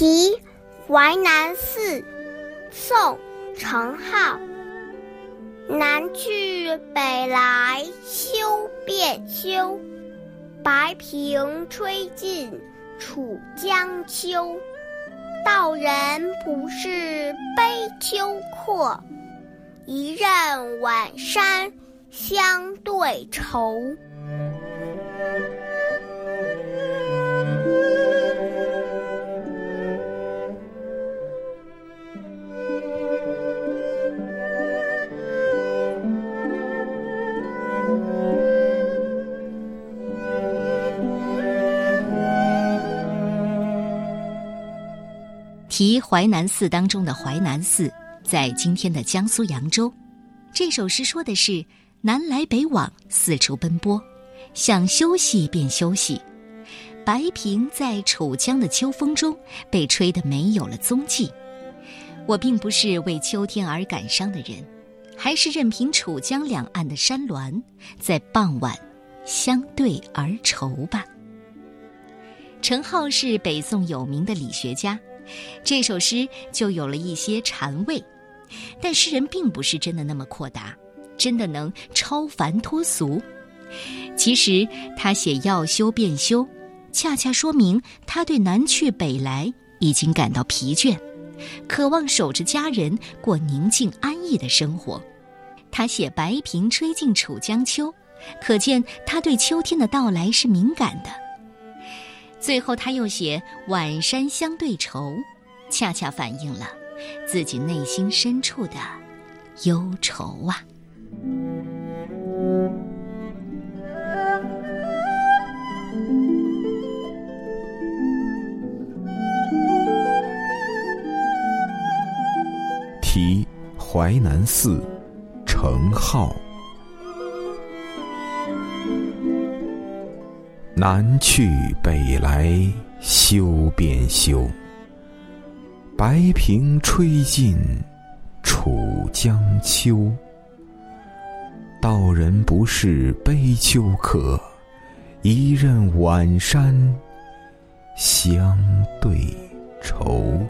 题淮南寺，宋·程颢。南去北来休变休，白苹吹尽楚江秋。道人不是悲秋客，一任晚山相对愁。题淮南寺当中的淮南寺，在今天的江苏扬州。这首诗说的是南来北往，四处奔波，想休息便休息。白萍在楚江的秋风中被吹得没有了踪迹。我并不是为秋天而感伤的人，还是任凭楚江两岸的山峦在傍晚相对而愁吧。程颢是北宋有名的理学家。这首诗就有了一些禅味，但诗人并不是真的那么阔达，真的能超凡脱俗。其实他写要休便休，恰恰说明他对南去北来已经感到疲倦，渴望守着家人过宁静安逸的生活。他写白萍吹尽楚江秋，可见他对秋天的到来是敏感的。最后，他又写“晚山相对愁”，恰恰反映了自己内心深处的忧愁啊。题淮南寺，程颢。南去北来休边休，白萍吹尽楚江秋。道人不是悲秋客，一任晚山相对愁。